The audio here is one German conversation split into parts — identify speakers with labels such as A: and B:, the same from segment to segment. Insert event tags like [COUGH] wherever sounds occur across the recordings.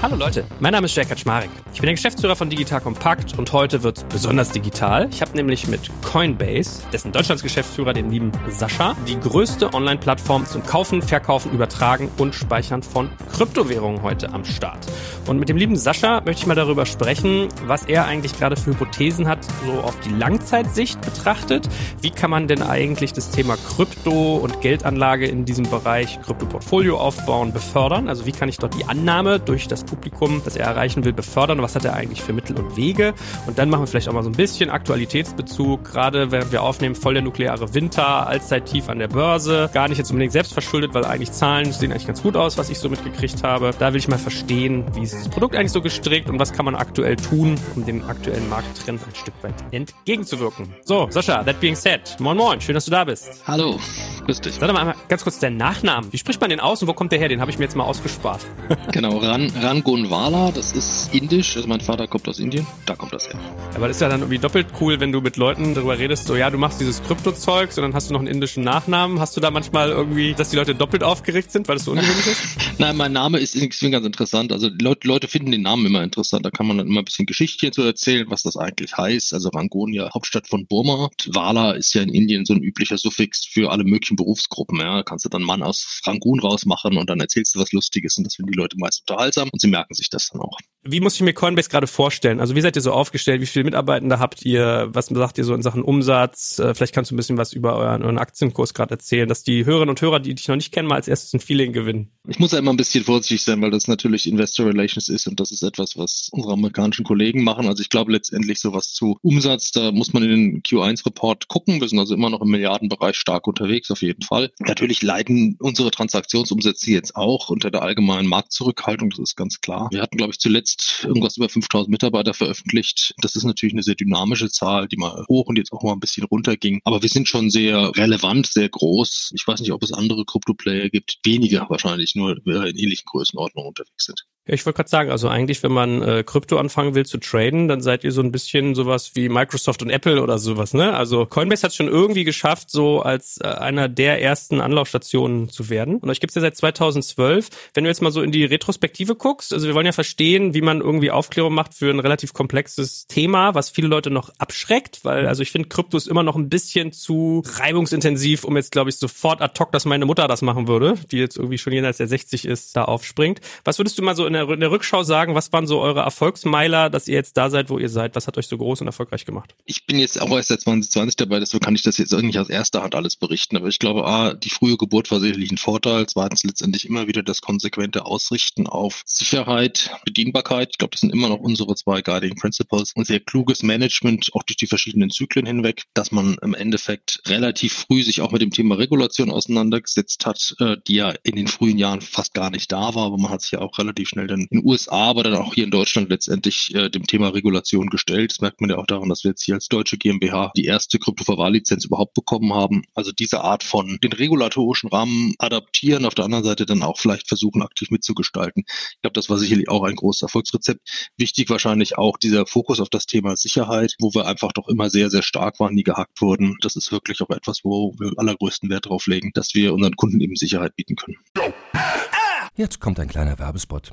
A: Hallo Leute, mein Name ist Jack Kaczmarek. Ich bin der Geschäftsführer von Digital Compact und heute wird besonders digital. Ich habe nämlich mit Coinbase, dessen Deutschlands Geschäftsführer, den lieben Sascha, die größte Online-Plattform zum Kaufen, Verkaufen, Übertragen und Speichern von Kryptowährungen heute am Start. Und mit dem lieben Sascha möchte ich mal darüber sprechen, was er eigentlich gerade für Hypothesen hat, so auf die Langzeitsicht betrachtet. Wie kann man denn eigentlich das Thema Krypto und Geldanlage in diesem Bereich Krypto-Portfolio aufbauen, befördern? Also wie kann ich dort die Annahme durch das Publikum, das er erreichen will, befördern? Was hat er eigentlich für Mittel und Wege? Und dann machen wir vielleicht auch mal so ein bisschen Aktualitätsbezug, gerade während wir aufnehmen, voll der nukleare Winter, Allzeit-Tief an der Börse. Gar nicht jetzt unbedingt selbst verschuldet, weil eigentlich Zahlen sehen eigentlich ganz gut aus, was ich so mitgekriegt habe. Da will ich mal verstehen, wie ist das Produkt eigentlich so gestrickt und was kann man aktuell tun, um dem aktuellen Markttrend ein Stück weit entgegenzuwirken. So, Sascha, that being said, moin moin, schön, dass du da bist.
B: Hallo, grüß dich.
A: Sag doch mal ganz kurz deinen Nachnamen. Wie spricht man den aus und wo kommt der her? Den habe ich mir jetzt mal ausgespart.
B: genau, Ran, Ran Rangonwala, das ist indisch, also mein Vater kommt aus Indien, da kommt das her.
A: Aber das ist ja dann irgendwie doppelt cool, wenn du mit Leuten darüber redest, so ja, du machst dieses Krypto-Zeug, und dann hast du noch einen indischen Nachnamen. Hast du da manchmal irgendwie, dass die Leute doppelt aufgeregt sind, weil das so ungewöhnlich ist? [LAUGHS]
B: Nein, mein Name ist irgendwie ganz interessant. Also Leute, Leute finden den Namen immer interessant. Da kann man dann immer ein bisschen Geschichtchen zu erzählen, was das eigentlich heißt. Also Rangoon ja Hauptstadt von Burma. Wala ist ja in Indien so ein üblicher Suffix für alle möglichen Berufsgruppen. Ja, da kannst du dann Mann aus Rangoon rausmachen und dann erzählst du was Lustiges und das finden die Leute meist unterhaltsam und sie merken sich das dann auch auch.
A: Wie muss ich mir Coinbase gerade vorstellen? Also wie seid ihr so aufgestellt? Wie viele Mitarbeitende habt ihr? Was sagt ihr so in Sachen Umsatz? Äh, vielleicht kannst du ein bisschen was über euren, euren Aktienkurs gerade erzählen, dass die Hörerinnen und Hörer, die dich noch nicht kennen, mal als erstes ein Feeling gewinnen.
B: Ich muss ja immer ein bisschen vorsichtig sein, weil das natürlich Investor Relations ist und das ist etwas, was unsere amerikanischen Kollegen machen. Also ich glaube letztendlich sowas zu Umsatz, da muss man in den Q1-Report gucken. Wir sind also immer noch im Milliardenbereich stark unterwegs, auf jeden Fall. Natürlich leiden unsere Transaktionsumsätze jetzt auch unter der allgemeinen Marktzurückhaltung, das ist ganz klar. Wir hatten, glaube ich, zuletzt irgendwas über 5000 Mitarbeiter veröffentlicht. Das ist natürlich eine sehr dynamische Zahl, die mal hoch und jetzt auch mal ein bisschen runter ging. Aber wir sind schon sehr relevant, sehr groß. Ich weiß nicht, ob es andere Krypto-Player gibt. Weniger wahrscheinlich, nur in ähnlichen Größenordnungen unterwegs sind.
A: Ja, ich wollte gerade sagen, also eigentlich, wenn man äh, Krypto anfangen will zu traden, dann seid ihr so ein bisschen sowas wie Microsoft und Apple oder sowas, ne? Also Coinbase hat schon irgendwie geschafft, so als äh, einer der ersten Anlaufstationen zu werden. Und euch gibt's ja seit 2012. Wenn du jetzt mal so in die Retrospektive guckst, also wir wollen ja verstehen, wie man irgendwie Aufklärung macht für ein relativ komplexes Thema, was viele Leute noch abschreckt, weil also ich finde, Krypto ist immer noch ein bisschen zu reibungsintensiv, um jetzt, glaube ich, sofort ad hoc, dass meine Mutter das machen würde, die jetzt irgendwie schon jenseits der 60 ist, da aufspringt. Was würdest du mal so in der, in der Rückschau sagen, was waren so eure Erfolgsmeiler, dass ihr jetzt da seid, wo ihr seid? Was hat euch so groß und erfolgreich gemacht?
B: Ich bin jetzt auch erst seit 2020 dabei, deswegen kann ich das jetzt nicht aus erster Hand alles berichten. Aber ich glaube, A, die frühe Geburt war sicherlich ein Vorteil. Zweitens letztendlich immer wieder das konsequente Ausrichten auf Sicherheit, Bedienbarkeit. Ich glaube, das sind immer noch unsere zwei Guiding Principles und sehr kluges Management, auch durch die verschiedenen Zyklen hinweg, dass man im Endeffekt relativ früh sich auch mit dem Thema Regulation auseinandergesetzt hat, äh, die ja in den frühen Jahren fast gar nicht da war, aber man hat sich ja auch relativ schnell dann in den USA, aber dann auch hier in Deutschland letztendlich äh, dem Thema Regulation gestellt. Das merkt man ja auch daran, dass wir jetzt hier als deutsche GmbH die erste Kryptoverwahrlizenz überhaupt bekommen haben. Also diese Art von den regulatorischen Rahmen adaptieren, auf der anderen Seite dann auch vielleicht versuchen, aktiv mitzugestalten. Ich glaube, das war sicherlich auch ein großes Erfolgsrezept. Wichtig wahrscheinlich auch dieser Fokus auf das Thema Sicherheit, wo wir einfach doch immer sehr, sehr stark waren, nie gehackt wurden. Das ist wirklich auch etwas, wo wir allergrößten Wert drauf legen, dass wir unseren Kunden eben Sicherheit bieten können.
C: Jetzt kommt ein kleiner Werbespot.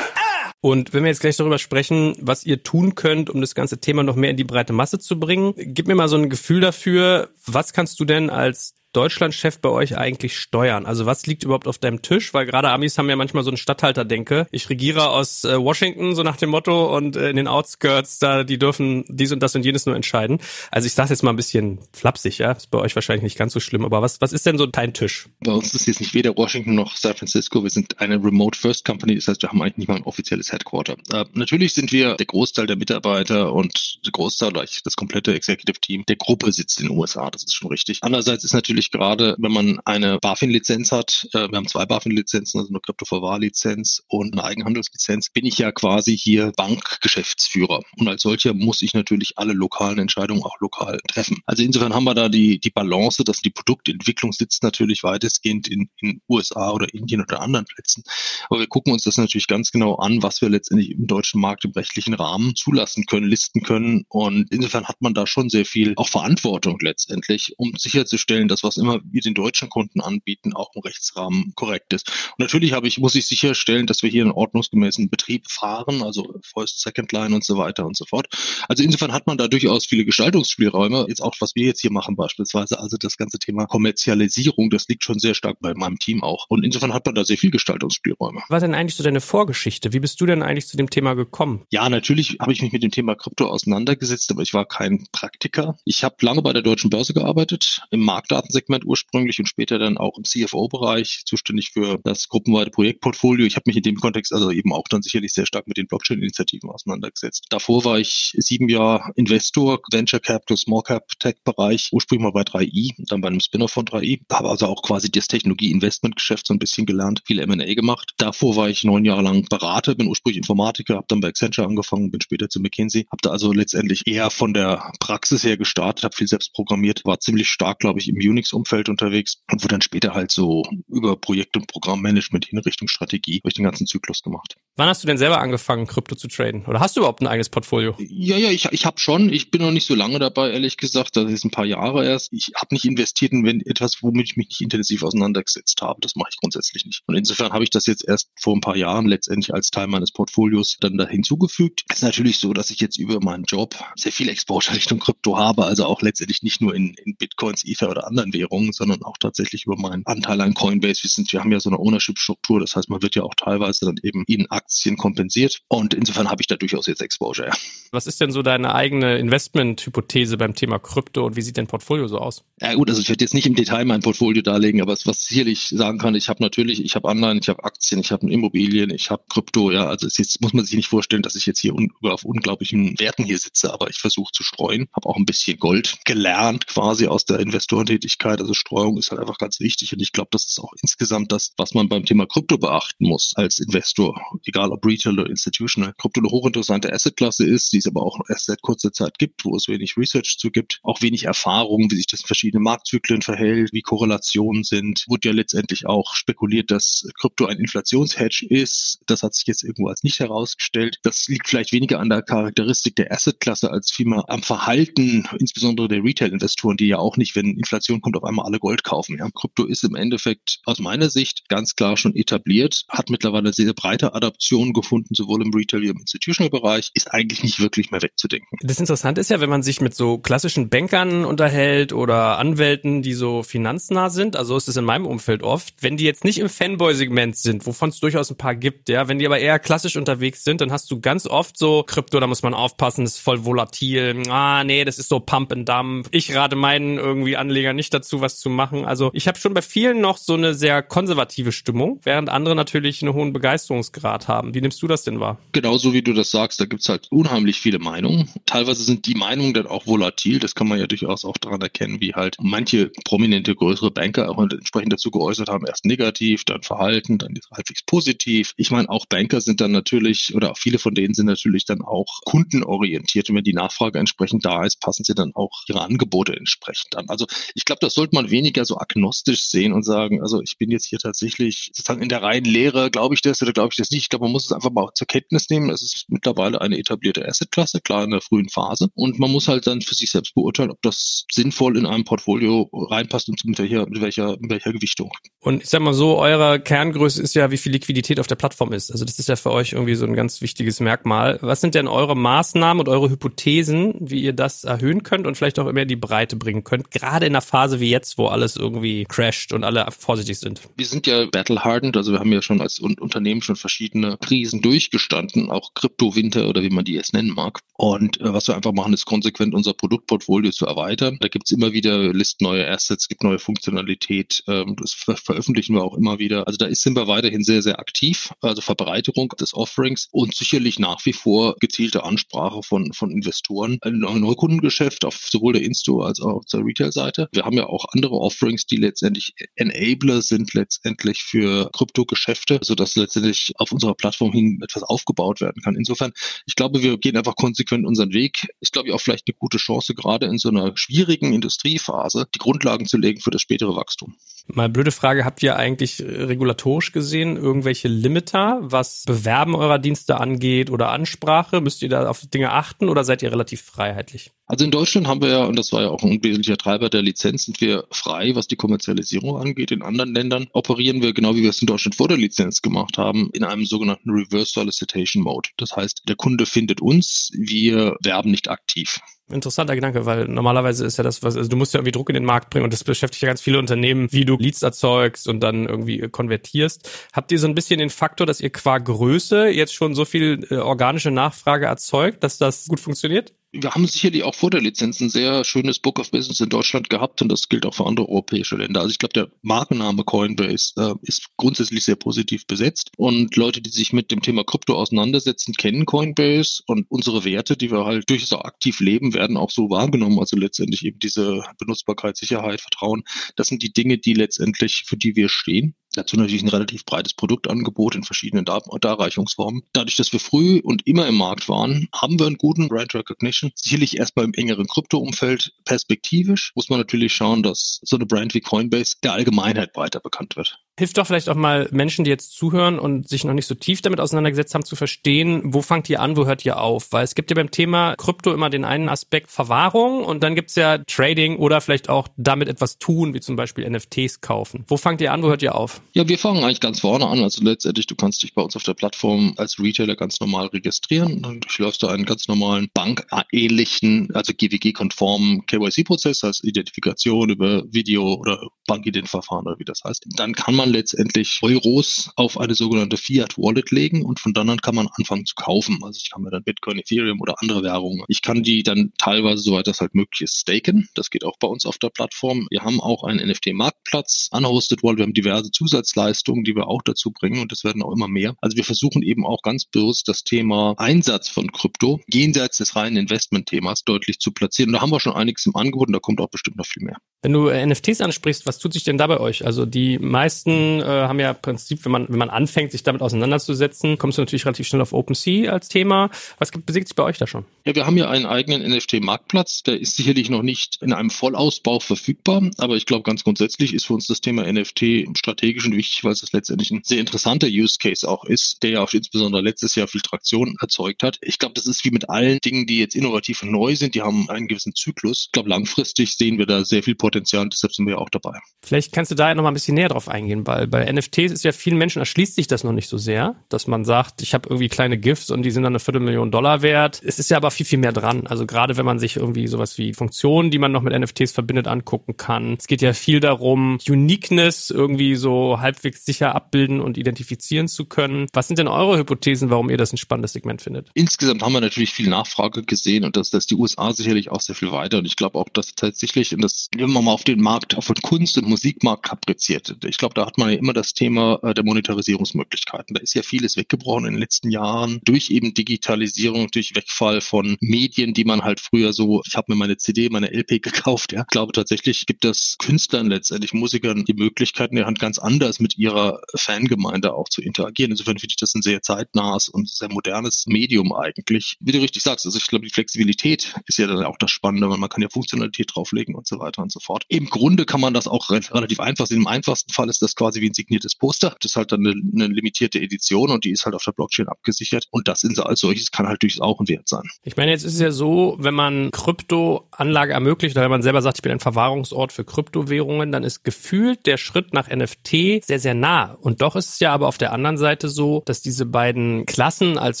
A: Und wenn wir jetzt gleich darüber sprechen, was ihr tun könnt, um das ganze Thema noch mehr in die breite Masse zu bringen, gib mir mal so ein Gefühl dafür, was kannst du denn als Deutschlandchef bei euch eigentlich steuern? Also was liegt überhaupt auf deinem Tisch? Weil gerade Amis haben ja manchmal so einen Stadthalter-Denke. Ich regiere aus äh, Washington, so nach dem Motto, und äh, in den Outskirts, da die dürfen dies und das und jenes nur entscheiden. Also ich sage jetzt mal ein bisschen flapsig, ja. Ist bei euch wahrscheinlich nicht ganz so schlimm. Aber was, was ist denn so dein Tisch?
B: Bei uns ist jetzt nicht weder Washington noch San Francisco. Wir sind eine Remote First Company. Das heißt, wir haben eigentlich nicht mal ein offizielles Headquarter. Äh, natürlich sind wir der Großteil der Mitarbeiter und der Großteil, das komplette Executive Team der Gruppe sitzt in den USA. Das ist schon richtig. Andererseits ist natürlich natürlich gerade, wenn man eine BaFin-Lizenz hat, äh, wir haben zwei BaFin-Lizenzen, also eine Kryptoverwahrlizenz und eine Eigenhandelslizenz, bin ich ja quasi hier Bankgeschäftsführer. Und als solcher muss ich natürlich alle lokalen Entscheidungen auch lokal treffen. Also insofern haben wir da die, die Balance, dass die Produktentwicklung sitzt natürlich weitestgehend in, in USA oder Indien oder anderen Plätzen. Aber wir gucken uns das natürlich ganz genau an, was wir letztendlich im deutschen Markt im rechtlichen Rahmen zulassen können, listen können. Und insofern hat man da schon sehr viel auch Verantwortung letztendlich, um sicherzustellen, dass was was immer wir den deutschen Kunden anbieten, auch im Rechtsrahmen korrekt ist. Und natürlich habe ich, muss ich sicherstellen, dass wir hier einen ordnungsgemäßen Betrieb fahren, also First, Second Line und so weiter und so fort. Also insofern hat man da durchaus viele Gestaltungsspielräume. Jetzt auch, was wir jetzt hier machen beispielsweise, also das ganze Thema Kommerzialisierung, das liegt schon sehr stark bei meinem Team auch. Und insofern hat man da sehr viel Gestaltungsspielräume.
A: Was denn eigentlich so deine Vorgeschichte? Wie bist du denn eigentlich zu dem Thema gekommen?
B: Ja, natürlich habe ich mich mit dem Thema Krypto auseinandergesetzt, aber ich war kein Praktiker. Ich habe lange bei der Deutschen Börse gearbeitet, im Marktdatensektor Segment ursprünglich und später dann auch im CFO-Bereich zuständig für das gruppenweite Projektportfolio. Ich habe mich in dem Kontext also eben auch dann sicherlich sehr stark mit den Blockchain-Initiativen auseinandergesetzt. Davor war ich sieben Jahre Investor, Venture Capital, Small Cap Tech-Bereich, ursprünglich mal bei 3i, dann bei einem Spinner von 3i. Habe also auch quasi das Technologie-Investment-Geschäft so ein bisschen gelernt, viel M&A gemacht. Davor war ich neun Jahre lang Berater, bin ursprünglich Informatiker, habe dann bei Accenture angefangen, bin später zu McKinsey, habe da also letztendlich eher von der Praxis her gestartet, habe viel selbst programmiert, war ziemlich stark, glaube ich, im Unix Umfeld unterwegs und wurde dann später halt so über Projekt- und Programmmanagement in Richtung Strategie durch den ganzen Zyklus gemacht.
A: Wann hast du denn selber angefangen, Krypto zu traden? Oder hast du überhaupt ein eigenes Portfolio?
B: Ja, ja, ich, ich habe schon. Ich bin noch nicht so lange dabei, ehrlich gesagt. Das ist ein paar Jahre erst. Ich habe nicht investiert in etwas, womit ich mich nicht intensiv auseinandergesetzt habe. Das mache ich grundsätzlich nicht. Und insofern habe ich das jetzt erst vor ein paar Jahren letztendlich als Teil meines Portfolios dann da hinzugefügt. Es ist natürlich so, dass ich jetzt über meinen Job sehr viel Exposure Richtung Krypto habe, also auch letztendlich nicht nur in, in Bitcoins, Ether oder anderen Währungen sondern auch tatsächlich über meinen Anteil an Coinbase. Wir, sind, wir haben ja so eine Ownership-Struktur, das heißt, man wird ja auch teilweise dann eben in Aktien kompensiert und insofern habe ich da durchaus jetzt Exposure.
A: Was ist denn so deine eigene Investment-Hypothese beim Thema Krypto und wie sieht dein Portfolio so aus?
B: Ja gut, also ich werde jetzt nicht im Detail mein Portfolio darlegen, aber was, was sicherlich sagen kann, ich habe natürlich, ich habe Anleihen, ich habe Aktien, ich habe Immobilien, ich habe Krypto, ja, also es jetzt muss man sich nicht vorstellen, dass ich jetzt hier un, auf unglaublichen Werten hier sitze, aber ich versuche zu streuen, habe auch ein bisschen Gold gelernt quasi aus der Investorentätigkeit also Streuung ist halt einfach ganz wichtig. Und ich glaube, das ist auch insgesamt das, was man beim Thema Krypto beachten muss als Investor, egal ob Retail oder Institutional. Krypto eine hochinteressante Assetklasse ist, die es aber auch erst seit kurzer Zeit gibt, wo es wenig Research zu gibt, auch wenig Erfahrung, wie sich das in verschiedenen Marktzyklen verhält, wie Korrelationen sind. Wurde ja letztendlich auch spekuliert, dass Krypto ein Inflationshedge ist. Das hat sich jetzt irgendwo als nicht herausgestellt. Das liegt vielleicht weniger an der Charakteristik der Assetklasse als vielmehr am Verhalten, insbesondere der Retail-Investoren, die ja auch nicht, wenn Inflation kommt, auf einmal alle Gold kaufen. Ja. Krypto ist im Endeffekt aus meiner Sicht ganz klar schon etabliert, hat mittlerweile sehr breite Adaptionen gefunden, sowohl im Retail wie im Institutional-Bereich, ist eigentlich nicht wirklich mehr wegzudenken.
A: Das Interessante ist ja, wenn man sich mit so klassischen Bankern unterhält oder Anwälten, die so finanznah sind, also ist es in meinem Umfeld oft, wenn die jetzt nicht im Fanboy-Segment sind, wovon es durchaus ein paar gibt, ja, wenn die aber eher klassisch unterwegs sind, dann hast du ganz oft so Krypto, da muss man aufpassen, ist voll volatil, ah nee, das ist so Pump and Dump. Ich rate meinen irgendwie Anlegern nicht dazu, was zu machen. Also ich habe schon bei vielen noch so eine sehr konservative Stimmung, während andere natürlich einen hohen Begeisterungsgrad haben. Wie nimmst du das denn wahr?
B: Genauso wie du das sagst, da gibt's halt unheimlich viele Meinungen. Teilweise sind die Meinungen dann auch volatil. Das kann man ja durchaus auch daran erkennen, wie halt manche prominente größere Banker auch entsprechend dazu geäußert haben, erst negativ, dann verhalten, dann halbwegs positiv. Ich meine, auch Banker sind dann natürlich, oder viele von denen sind natürlich dann auch kundenorientiert. Und wenn die Nachfrage entsprechend da ist, passen sie dann auch ihre Angebote entsprechend an. Also ich glaube, das sollte man weniger so agnostisch sehen und sagen, also ich bin jetzt hier tatsächlich sozusagen in der reinen Lehre, glaube ich das oder glaube ich das nicht. Ich glaube, man muss es einfach mal zur Kenntnis nehmen. Es ist mittlerweile eine etablierte Assetklasse, klar in der frühen Phase. Und man muss halt dann für sich selbst beurteilen, ob das sinnvoll in einem Portfolio reinpasst und mit welcher, mit welcher, mit welcher Gewichtung.
A: Und ich sag mal so, eure Kerngröße ist ja, wie viel Liquidität auf der Plattform ist. Also das ist ja für euch irgendwie so ein ganz wichtiges Merkmal. Was sind denn eure Maßnahmen und eure Hypothesen, wie ihr das erhöhen könnt und vielleicht auch immer in die Breite bringen könnt? Gerade in einer Phase wie jetzt, wo alles irgendwie crasht und alle vorsichtig sind.
B: Wir sind ja battle-hardened, also wir haben ja schon als Unternehmen schon verschiedene Krisen durchgestanden, auch Kryptowinter oder wie man die jetzt nennen mag. Und äh, was wir einfach machen, ist konsequent unser Produktportfolio zu erweitern. Da gibt's immer wieder Listen neue Assets, gibt neue Funktionalität. Ähm, das ver veröffentlichen wir auch immer wieder. Also da ist, sind wir weiterhin sehr, sehr aktiv. Also Verbreiterung des Offerings und sicherlich nach wie vor gezielte Ansprache von, von Investoren. Ein Neukundengeschäft auf sowohl der Insto als auch auf der Retail-Seite. Wir haben ja auch andere Offerings, die letztendlich Enabler sind letztendlich für Kryptogeschäfte, sodass letztendlich auf unserer Plattform hin etwas aufgebaut werden kann. Insofern, ich glaube, wir gehen einfach konsequent unseren Weg. Ist, glaube ich, auch vielleicht eine gute Chance, gerade in so einer schwierigen Industriephase, die Grundlagen zu legen für das spätere Wachstum.
A: Mal blöde Frage, habt ihr eigentlich regulatorisch gesehen irgendwelche Limiter, was Bewerben eurer Dienste angeht oder Ansprache? Müsst ihr da auf Dinge achten oder seid ihr relativ freiheitlich?
B: Also in Deutschland haben wir ja, und das war ja auch ein wesentlicher Treiber der Lizenz, sind wir frei, was die Kommerzialisierung angeht. In anderen Ländern operieren wir, genau wie wir es in Deutschland vor der Lizenz gemacht haben, in einem sogenannten Reverse Solicitation Mode. Das heißt, der Kunde findet uns, wir werben nicht aktiv.
A: Interessanter Gedanke, weil normalerweise ist ja das, was, also du musst ja irgendwie Druck in den Markt bringen und das beschäftigt ja ganz viele Unternehmen, wie du Leads erzeugst und dann irgendwie konvertierst. Habt ihr so ein bisschen den Faktor, dass ihr qua Größe jetzt schon so viel äh, organische Nachfrage erzeugt, dass das gut funktioniert?
B: Wir haben sicherlich auch vor der Lizenz ein sehr schönes Book of Business in Deutschland gehabt und das gilt auch für andere europäische Länder. Also ich glaube, der Markenname Coinbase äh, ist grundsätzlich sehr positiv besetzt und Leute, die sich mit dem Thema Krypto auseinandersetzen, kennen Coinbase und unsere Werte, die wir halt durchaus auch aktiv leben, werden auch so wahrgenommen. Also letztendlich eben diese Benutzbarkeit, Sicherheit, Vertrauen. Das sind die Dinge, die letztendlich für die wir stehen. Dazu natürlich ein relativ breites Produktangebot in verschiedenen Dar Darreichungsformen. Dadurch, dass wir früh und immer im Markt waren, haben wir einen guten Brand Recognition. Sicherlich erstmal im engeren Krypto-Umfeld. Perspektivisch muss man natürlich schauen, dass so eine Brand wie Coinbase der Allgemeinheit weiter bekannt wird.
A: Hilft doch vielleicht auch mal Menschen, die jetzt zuhören und sich noch nicht so tief damit auseinandergesetzt haben, zu verstehen, wo fangt ihr an, wo hört ihr auf? Weil es gibt ja beim Thema Krypto immer den einen Aspekt Verwahrung und dann gibt's ja Trading oder vielleicht auch damit etwas tun, wie zum Beispiel NFTs kaufen. Wo fangt ihr an, wo hört ihr auf?
B: Ja, wir fangen eigentlich ganz vorne an. Also letztendlich, du kannst dich bei uns auf der Plattform als Retailer ganz normal registrieren. Dann durchläufst du einen ganz normalen bankähnlichen, also GWG-konformen KYC-Prozess, als Identifikation über Video oder Bankident-Verfahren oder wie das heißt. Dann kann man man letztendlich Euros auf eine sogenannte Fiat Wallet legen und von dann an kann man anfangen zu kaufen. Also ich kann mir dann Bitcoin, Ethereum oder andere Währungen. Ich kann die dann teilweise, soweit das halt möglich ist, staken. Das geht auch bei uns auf der Plattform. Wir haben auch einen NFT-Marktplatz, unhosted Wallet. Wir haben diverse Zusatzleistungen, die wir auch dazu bringen und das werden auch immer mehr. Also wir versuchen eben auch ganz bewusst das Thema Einsatz von Krypto jenseits des reinen Investment-Themas deutlich zu platzieren. Und da haben wir schon einiges im Angebot und da kommt auch bestimmt noch viel mehr.
A: Wenn du NFTs ansprichst, was tut sich denn da bei euch? Also die meisten meisten äh, haben ja im Prinzip, wenn man, wenn man anfängt, sich damit auseinanderzusetzen, kommst du natürlich relativ schnell auf OpenSea als Thema. Was besiegt sich bei euch da schon?
B: Ja, wir haben ja einen eigenen NFT-Marktplatz. Der ist sicherlich noch nicht in einem Vollausbau verfügbar, aber ich glaube, ganz grundsätzlich ist für uns das Thema NFT strategisch und wichtig, weil es letztendlich ein sehr interessanter Use Case auch ist, der ja auch insbesondere letztes Jahr viel Traktion erzeugt hat. Ich glaube, das ist wie mit allen Dingen, die jetzt innovativ und neu sind, die haben einen gewissen Zyklus. Ich glaube, langfristig sehen wir da sehr viel Potenzial und deshalb sind wir auch dabei.
A: Vielleicht kannst du da ja noch mal ein bisschen näher drauf eingehen, weil bei NFTs ist ja vielen Menschen erschließt sich das noch nicht so sehr, dass man sagt, ich habe irgendwie kleine GIFs und die sind dann eine Viertelmillion Dollar wert. Es ist ja aber viel, viel mehr dran. Also gerade wenn man sich irgendwie sowas wie Funktionen, die man noch mit NFTs verbindet, angucken kann. Es geht ja viel darum, Uniqueness irgendwie so halbwegs sicher abbilden und identifizieren zu können. Was sind denn eure Hypothesen, warum ihr das ein spannendes Segment findet?
B: Insgesamt haben wir natürlich viel Nachfrage gesehen und das, das die USA sicherlich auch sehr viel weiter. Und ich glaube auch, dass tatsächlich, und das nehmen wir mal auf den Markt, auf den Kunst- und Musikmarkt kapriziert. Ich glaube, da hat man ja immer das Thema äh, der Monetarisierungsmöglichkeiten. Da ist ja vieles weggebrochen in den letzten Jahren durch eben Digitalisierung, durch Wegfall von Medien, die man halt früher so, ich habe mir meine CD, meine LP [LAUGHS] gekauft. Ja. Ich glaube tatsächlich gibt es Künstlern letztendlich, Musikern die Möglichkeiten, der Hand ganz anders mit ihrer Fangemeinde auch zu interagieren. Insofern finde ich das ein sehr zeitnahes und sehr modernes Medium eigentlich. Wie du richtig sagst, also ich glaube, die Flexibilität ist ja dann auch das Spannende, weil man kann ja Funktionalität drauflegen und so weiter und so fort. Im Grunde kann man das auch relativ einfach sehen. Im einfachsten Fall ist das quasi wie ein signiertes Poster. Das ist halt dann eine, eine limitierte Edition und die ist halt auf der Blockchain abgesichert. Und das in, als solches kann halt durchaus auch ein Wert sein.
A: Ich meine, jetzt ist es ja so, wenn man Kryptoanlage ermöglicht, oder wenn man selber sagt, ich bin ein Verwahrungsort für Kryptowährungen, dann ist gefühlt der Schritt nach NFT sehr, sehr nah. Und doch ist es ja aber auf der anderen Seite so, dass diese beiden Klassen als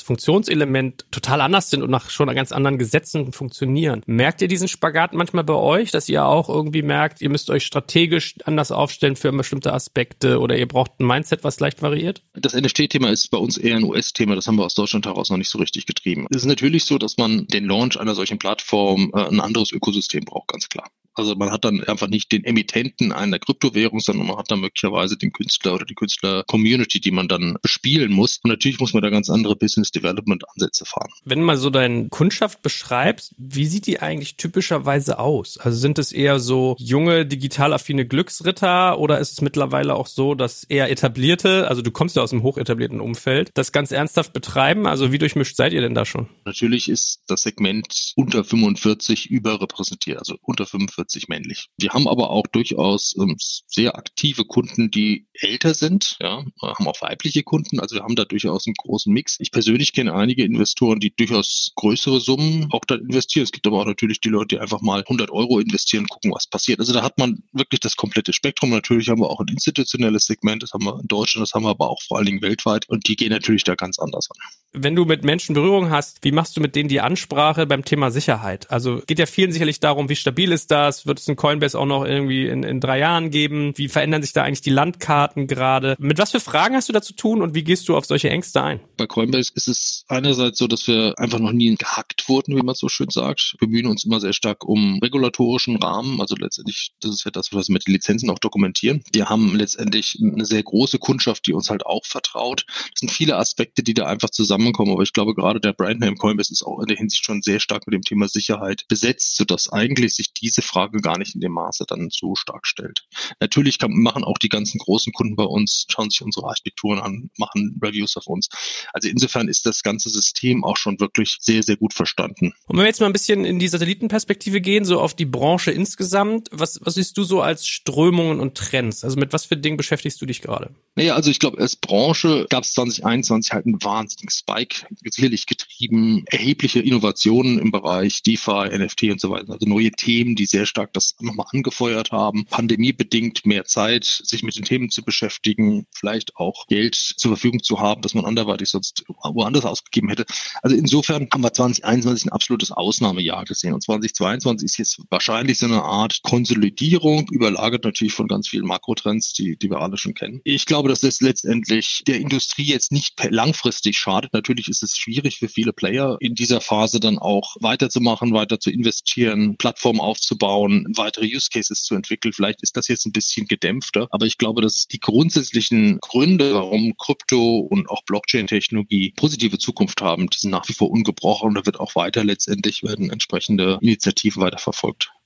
A: Funktionselement total anders sind und nach schon ganz anderen Gesetzen funktionieren. Merkt ihr diesen Spagat manchmal bei euch, dass ihr auch irgendwie merkt, ihr müsst euch strategisch anders aufstellen für bestimmte Aspekte oder ihr braucht ein Mindset, was leicht variiert?
B: Das NFT-Thema ist bei uns eher ein US-Thema. Das haben wir aus Deutschland heraus noch nicht so richtig getrieben. Es ist natürlich so, dass man den Launch einer solchen Plattform äh, ein anderes Ökosystem braucht, ganz klar. Also man hat dann einfach nicht den Emittenten einer Kryptowährung, sondern man hat dann möglicherweise den Künstler oder die Künstler-Community, die man dann bespielen muss. Und natürlich muss man da ganz andere Business Development-Ansätze fahren.
A: Wenn du mal so deine Kundschaft beschreibst, wie sieht die eigentlich typischerweise aus? Also sind es eher so junge, digital affine Glücksritter oder ist es mittlerweile auch so, dass eher etablierte, also du kommst ja aus einem hochetablierten Umfeld, das ganz ernsthaft betreiben? Also wie durchmischt seid ihr denn da schon?
B: Natürlich ist das Segment unter 45 überrepräsentiert, also unter 45 40 männlich. Wir haben aber auch durchaus ähm, sehr aktive Kunden, die älter sind, ja, haben auch weibliche Kunden, also wir haben da durchaus einen großen Mix. Ich persönlich kenne einige Investoren, die durchaus größere Summen auch da investieren. Es gibt aber auch natürlich die Leute, die einfach mal 100 Euro investieren, gucken, was passiert. Also da hat man wirklich das komplette Spektrum. Natürlich haben wir auch ein institutionelles Segment, das haben wir in Deutschland, das haben wir aber auch vor allen Dingen weltweit und die gehen natürlich da ganz anders an.
A: Wenn du mit Menschen Berührung hast, wie machst du mit denen die Ansprache beim Thema Sicherheit? Also geht ja vielen sicherlich darum, wie stabil ist das? Wird es ein Coinbase auch noch irgendwie in, in drei Jahren geben? Wie verändern sich da eigentlich die Landkarten gerade? Mit was für Fragen hast du da zu tun und wie gehst du auf solche Ängste ein?
B: Bei Coinbase ist es einerseits so, dass wir einfach noch nie gehackt wurden, wie man so schön sagt. Wir bemühen uns immer sehr stark um regulatorischen Rahmen. Also letztendlich, das ist ja das, was wir mit den Lizenzen auch dokumentieren. Wir haben letztendlich eine sehr große Kundschaft, die uns halt auch vertraut. Das sind viele Aspekte, die da einfach zusammenkommen. Aber ich glaube, gerade der Brandname Coinbase ist auch in der Hinsicht schon sehr stark mit dem Thema Sicherheit besetzt, sodass eigentlich sich diese Frage gar nicht in dem Maße dann so stark stellt. Natürlich kann, machen auch die ganzen großen Kunden bei uns, schauen sich unsere Architekturen an, machen Reviews auf uns. Also insofern ist das ganze System auch schon wirklich sehr, sehr gut verstanden.
A: Und wenn wir jetzt mal ein bisschen in die Satellitenperspektive gehen, so auf die Branche insgesamt, was, was siehst du so als Strömungen und Trends? Also mit was für Dingen beschäftigst du dich gerade?
B: Naja, also ich glaube, als Branche gab es 2021 halt einen wahnsinnigen Spike, sicherlich getrieben, erhebliche Innovationen im Bereich DeFi, NFT und so weiter. Also neue Themen, die sehr stark das nochmal angefeuert haben. Pandemiebedingt mehr Zeit, sich mit den Themen zu beschäftigen, vielleicht auch Geld zur Verfügung zu haben, das man anderweitig sonst woanders ausgegeben hätte. Also insofern haben wir 2021 ein absolutes Ausnahmejahr gesehen. Und 2022 ist jetzt wahrscheinlich so eine Art Konsolidierung, überlagert natürlich von ganz vielen Makrotrends, die, die wir alle schon kennen. Ich glaube, dass das letztendlich der Industrie jetzt nicht langfristig schadet. Natürlich ist es schwierig für viele Player in dieser Phase dann auch weiterzumachen, weiter zu investieren, Plattformen aufzubauen, weitere Use Cases zu entwickeln. Vielleicht ist das jetzt ein bisschen gedämpfter, aber ich glaube, dass die grundsätzlichen Gründe, warum Krypto und auch Blockchain-Technologie positive Zukunft haben, die sind nach wie vor ungebrochen und da wird auch weiter letztendlich werden entsprechende Initiativen weiter.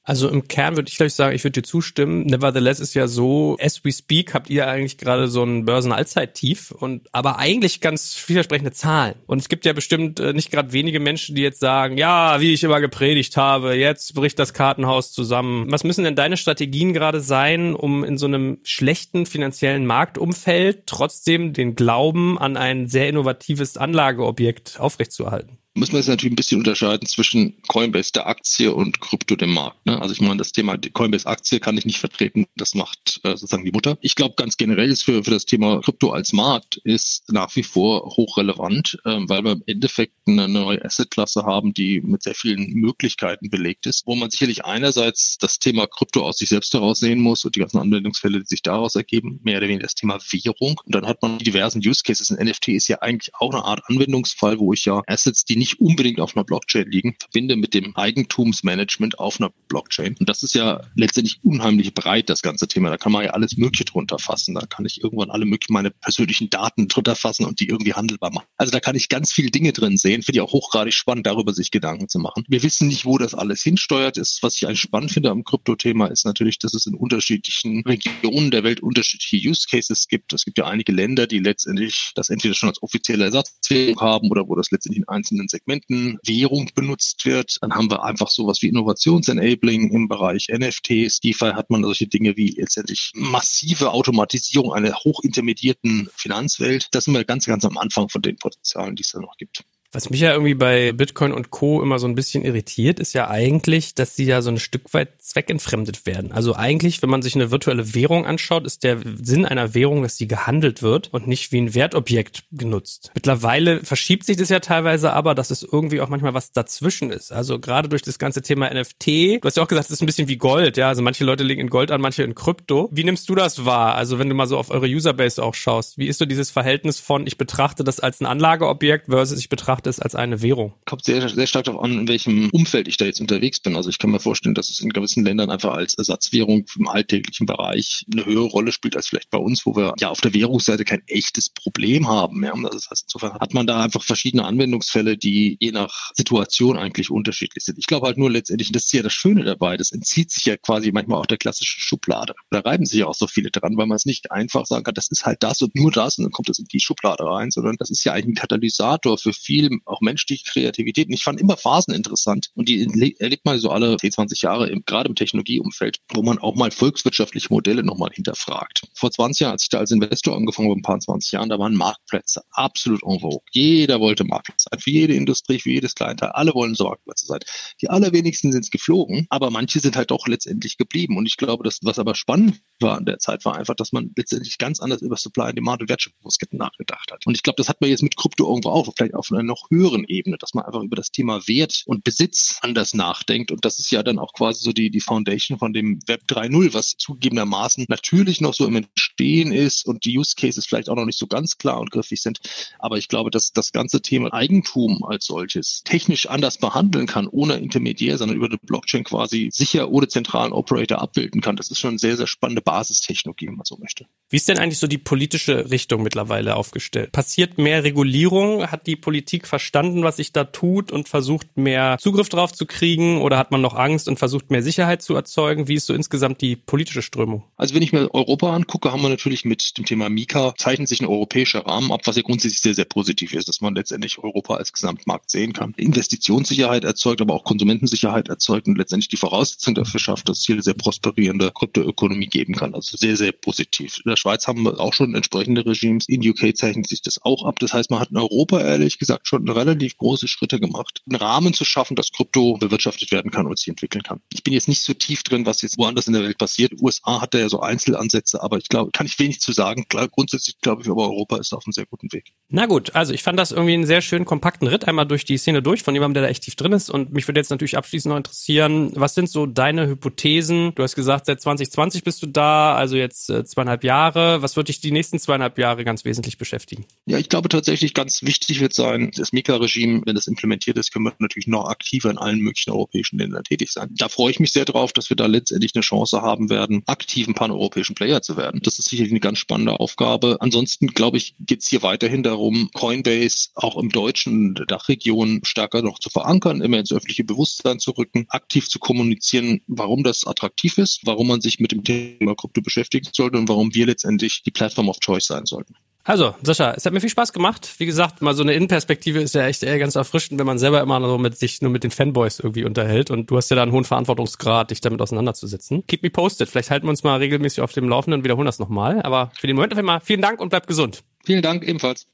A: Also im Kern würde ich gleich sagen, ich würde dir zustimmen. Nevertheless ist ja so, as we speak habt ihr eigentlich gerade so ein Börsen-Allzeit-Tief und aber eigentlich ganz vielversprechende Zahlen. Und es gibt ja bestimmt äh, nicht gerade wenige Menschen, die jetzt sagen, ja, wie ich immer gepredigt habe, jetzt bricht das Kartenhaus zusammen. Was müssen denn deine Strategien gerade sein, um in so einem schlechten finanziellen Marktumfeld trotzdem den Glauben an ein sehr innovatives Anlageobjekt aufrechtzuerhalten?
B: Müssen wir jetzt natürlich ein bisschen unterscheiden zwischen Coinbase der Aktie und Krypto dem Markt. Ne? Also ich meine, das Thema Coinbase Aktie kann ich nicht vertreten, das macht äh, sozusagen die Mutter. Ich glaube, ganz generell ist für, für das Thema Krypto als Markt ist nach wie vor hochrelevant, äh, weil wir im Endeffekt eine neue Assetklasse haben, die mit sehr vielen Möglichkeiten belegt ist, wo man sicherlich einerseits das Thema Krypto aus sich selbst heraus sehen muss und die ganzen Anwendungsfälle, die sich daraus ergeben, mehr oder weniger das Thema Währung. Und dann hat man die diversen Use Cases. Ein NFT ist ja eigentlich auch eine Art Anwendungsfall, wo ich ja Assets, die nicht unbedingt auf einer Blockchain liegen, verbinde mit dem Eigentumsmanagement auf einer Blockchain. Und das ist ja letztendlich unheimlich breit, das ganze Thema. Da kann man ja alles Mögliche drunter fassen. Da kann ich irgendwann alle möglichen meine persönlichen Daten drunter fassen und die irgendwie handelbar machen. Also da kann ich ganz viele Dinge drin sehen. Finde ich auch hochgradig spannend, darüber sich Gedanken zu machen. Wir wissen nicht, wo das alles hinsteuert. Ist, was ich eigentlich spannend finde am Krypto-Thema, ist natürlich, dass es in unterschiedlichen Regionen der Welt unterschiedliche Use Cases gibt. Es gibt ja einige Länder, die letztendlich das entweder schon als offizielle Ersatzwährung haben oder wo das letztendlich in einzelnen Segmenten Währung benutzt wird. Dann haben wir einfach sowas wie Innovationsenabling im Bereich NFTs. DeFi hat man solche Dinge wie letztendlich massive Automatisierung einer hochintermediierten Finanzwelt. Das sind wir ganz, ganz am Anfang von den Potenzialen, die es da noch gibt.
A: Was mich ja irgendwie bei Bitcoin und Co. immer so ein bisschen irritiert, ist ja eigentlich, dass sie ja so ein Stück weit zweckentfremdet werden. Also eigentlich, wenn man sich eine virtuelle Währung anschaut, ist der Sinn einer Währung, dass sie gehandelt wird und nicht wie ein Wertobjekt genutzt. Mittlerweile verschiebt sich das ja teilweise aber, dass es irgendwie auch manchmal was dazwischen ist. Also gerade durch das ganze Thema NFT, du hast ja auch gesagt, es ist ein bisschen wie Gold, ja. Also manche Leute legen in Gold an, manche in Krypto. Wie nimmst du das wahr? Also wenn du mal so auf eure Userbase auch schaust, wie ist so dieses Verhältnis von ich betrachte das als ein Anlageobjekt versus ich betrachte betrachte es als eine Währung?
B: Kommt sehr, sehr stark darauf an, in welchem Umfeld ich da jetzt unterwegs bin. Also ich kann mir vorstellen, dass es in gewissen Ländern einfach als Ersatzwährung im alltäglichen Bereich eine höhere Rolle spielt als vielleicht bei uns, wo wir ja auf der Währungsseite kein echtes Problem haben. Ja. Das heißt, insofern hat man da einfach verschiedene Anwendungsfälle, die je nach Situation eigentlich unterschiedlich sind. Ich glaube halt nur letztendlich, das ist ja das Schöne dabei, das entzieht sich ja quasi manchmal auch der klassischen Schublade. Da reiben sich ja auch so viele dran, weil man es nicht einfach sagen kann, das ist halt das und nur das und dann kommt das in die Schublade rein, sondern das ist ja eigentlich ein Katalysator für viel viel auch menschliche Kreativität. Und ich fand immer Phasen interessant. Und die erlebt man so alle 10, 20 Jahre, im, gerade im Technologieumfeld, wo man auch mal volkswirtschaftliche Modelle nochmal hinterfragt. Vor 20 Jahren, als ich da als Investor angefangen habe, ein paar 20 Jahren, da waren Marktplätze absolut en vogue. Jeder wollte Marktplatz sein. Für jede Industrie, für jedes Kleinteil. Alle wollen so Marktplätze sein. Die allerwenigsten sind es geflogen, aber manche sind halt doch letztendlich geblieben. Und ich glaube, dass, was aber spannend war an der Zeit, war einfach, dass man letztendlich ganz anders über Supply and Demand und Wertschöpfungsketten nachgedacht hat. Und ich glaube, das hat man jetzt mit Krypto irgendwo auch, vielleicht auf einer noch höheren Ebene, dass man einfach über das Thema Wert und Besitz anders nachdenkt. Und das ist ja dann auch quasi so die, die Foundation von dem Web 3.0, was zugegebenermaßen natürlich noch so im Entstehen ist und die Use Cases vielleicht auch noch nicht so ganz klar und griffig sind. Aber ich glaube, dass das ganze Thema Eigentum als solches technisch anders behandeln kann, ohne Intermediär, sondern über die Blockchain quasi sicher ohne zentralen Operator abbilden kann. Das ist schon eine sehr, sehr spannende Basistechnologie, wenn man so möchte.
A: Wie ist denn eigentlich so die politische Richtung mittlerweile aufgestellt? Passiert mehr Regulierung? Hat die Politik verstanden, was sich da tut und versucht mehr Zugriff drauf zu kriegen oder hat man noch Angst und versucht mehr Sicherheit zu erzeugen? Wie ist so insgesamt die politische Strömung?
B: Also wenn ich mir Europa angucke, haben wir natürlich mit dem Thema Mika zeichnet sich ein europäischer Rahmen ab, was ja grundsätzlich sehr, sehr positiv ist, dass man letztendlich Europa als Gesamtmarkt sehen kann. Investitionssicherheit erzeugt, aber auch Konsumentensicherheit erzeugt und letztendlich die Voraussetzung dafür schafft, dass es hier eine sehr prosperierende Kryptoökonomie geben kann. Also sehr, sehr positiv. In der Schweiz haben wir auch schon entsprechende Regimes. In UK zeichnet sich das auch ab. Das heißt, man hat in Europa ehrlich gesagt schon relativ große Schritte gemacht, einen Rahmen zu schaffen, dass Krypto bewirtschaftet werden kann und sich entwickeln kann. Ich bin jetzt nicht so tief drin, was jetzt woanders in der Welt passiert. USA hat da ja so Einzelansätze, aber ich glaube, kann ich wenig zu sagen. Klar, grundsätzlich glaube ich, aber Europa ist auf einem sehr guten Weg.
A: Na gut, also ich fand das irgendwie einen sehr schönen kompakten Ritt einmal durch die Szene durch von jemandem, der da echt tief drin ist. Und mich würde jetzt natürlich abschließend noch interessieren, was sind so deine Hypothesen? Du hast gesagt, seit 2020 bist du da, also jetzt äh, zweieinhalb Jahre. Was wird dich die nächsten zweieinhalb Jahre ganz wesentlich beschäftigen?
B: Ja, ich glaube tatsächlich ganz wichtig wird sein, das Mika-Regime, wenn das implementiert ist, können wir natürlich noch aktiver in allen möglichen europäischen Ländern tätig sein. Da freue ich mich sehr drauf, dass wir da letztendlich eine Chance haben werden, aktiven paneuropäischen Player zu werden. Das ist sicherlich eine ganz spannende Aufgabe. Ansonsten, glaube ich, geht es hier weiterhin darum, Coinbase auch im deutschen Dachregion stärker noch zu verankern, immer ins öffentliche Bewusstsein zu rücken, aktiv zu kommunizieren, warum das attraktiv ist, warum man sich mit dem Thema Krypto beschäftigen sollte und warum wir letztendlich die Plattform of Choice sein sollten.
A: Also, Sascha, es hat mir viel Spaß gemacht. Wie gesagt, mal so eine Innenperspektive ist ja echt eher ganz erfrischend, wenn man selber immer so mit sich nur mit den Fanboys irgendwie unterhält. Und du hast ja da einen hohen Verantwortungsgrad, dich damit auseinanderzusetzen. Keep me posted. Vielleicht halten wir uns mal regelmäßig auf dem Laufenden und wiederholen das nochmal. Aber für den Moment auf einmal vielen Dank und bleibt gesund.
B: Vielen Dank ebenfalls.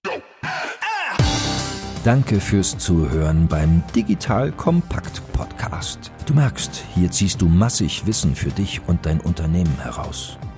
C: Danke fürs Zuhören beim Digital Kompakt Podcast. Du merkst, hier ziehst du massig Wissen für dich und dein Unternehmen heraus.